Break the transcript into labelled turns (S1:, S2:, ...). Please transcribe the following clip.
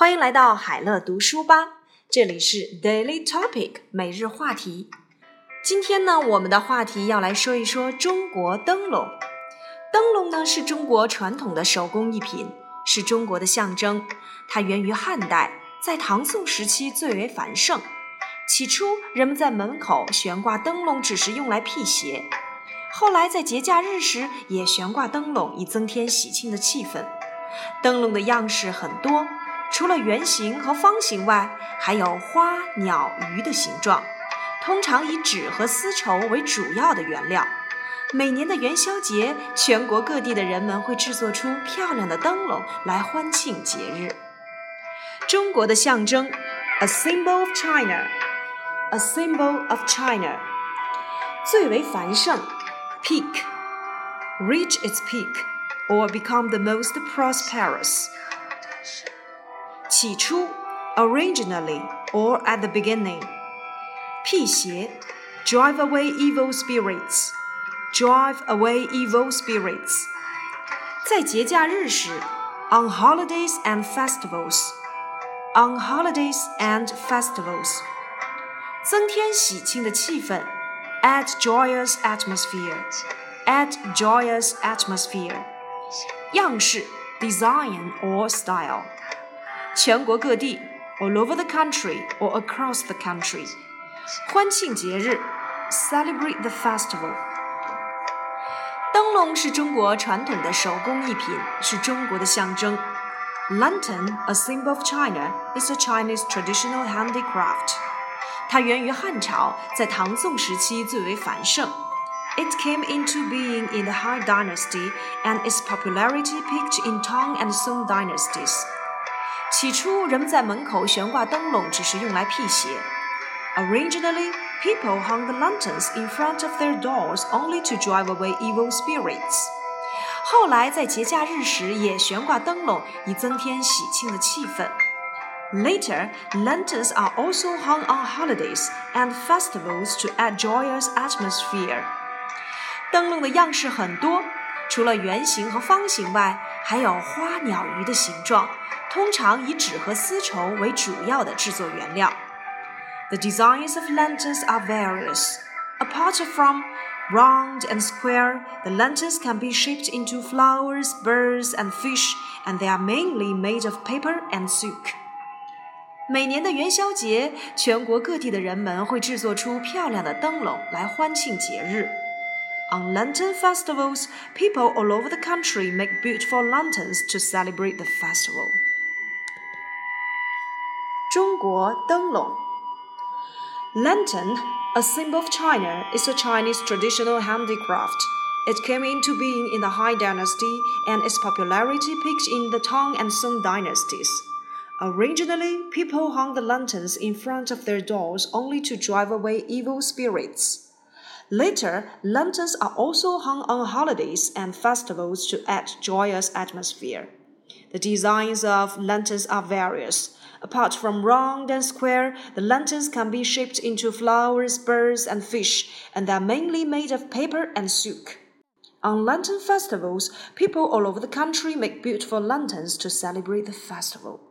S1: 欢迎来到海乐读书吧，这里是 Daily Topic 每日话题。今天呢，我们的话题要来说一说中国灯笼。灯笼呢是中国传统的手工艺品，是中国的象征。它源于汉代，在唐宋时期最为繁盛。起初，人们在门口悬挂灯笼只是用来辟邪，后来在节假日时也悬挂灯笼，以增添喜庆的气氛。灯笼的样式很多。除了圆形和方形外，还有花、鸟、鱼的形状，通常以纸和丝绸为主要的原料。每年的元宵节，全国各地的人们会制作出漂亮的灯笼来欢庆节日。中国的象征，a symbol of China，a symbol of China，最为繁盛，peak，reach its peak or become the most prosperous。起初，originally or at the beginning，辟邪，drive away evil spirits，drive away evil spirits。在节假日时，on holidays and festivals，on holidays and festivals，增添喜庆的气氛，add joyous atmosphere，add joyous atmosphere。样式，design or style。 全国各地，all over the country or across the country，欢庆节日，celebrate the festival。灯笼是中国传统的手工艺品，是中国的象征。Lantern, a symbol of China, is a Chinese traditional handicraft。它源于汉朝，在唐宋时期最为繁盛。It came into being in the Han Dynasty, and its popularity peaked in Tang and Song dynasties. 起初，人们在门口悬挂灯笼只是用来辟邪。Originally, people hung the lanterns in front of their doors only to drive away evil spirits. 后来，在节假日时也悬挂灯笼，以增添喜庆的气氛。Later, lanterns are also hung on holidays and festivals to add joyous atmosphere. 灯笼的样式很多，除了圆形和方形外，还有花鸟鱼的形状。通常以纸和丝绸为主要的制作原料。The designs of lanterns are various. Apart from round and square, the lanterns can be shaped into flowers, birds, and fish, and they are mainly made of paper and silk. 每年的元宵节，全国各地的人们会制作出漂亮的灯笼来欢庆节日。On lantern festivals, people all over the country make beautiful lanterns to celebrate the festival. 中国灯笼。Lantern, a symbol of China, is a Chinese traditional handicraft. It came into being in the Han Dynasty, and its popularity peaked in the Tang and Song dynasties. Originally, people hung the lanterns in front of their doors only to drive away evil spirits. Later, lanterns are also hung on holidays and festivals to add joyous atmosphere. The designs of lanterns are various. Apart from round and square, the lanterns can be shaped into flowers, birds, and fish, and they are mainly made of paper and silk. On lantern festivals, people all over the country make beautiful lanterns to celebrate the festival.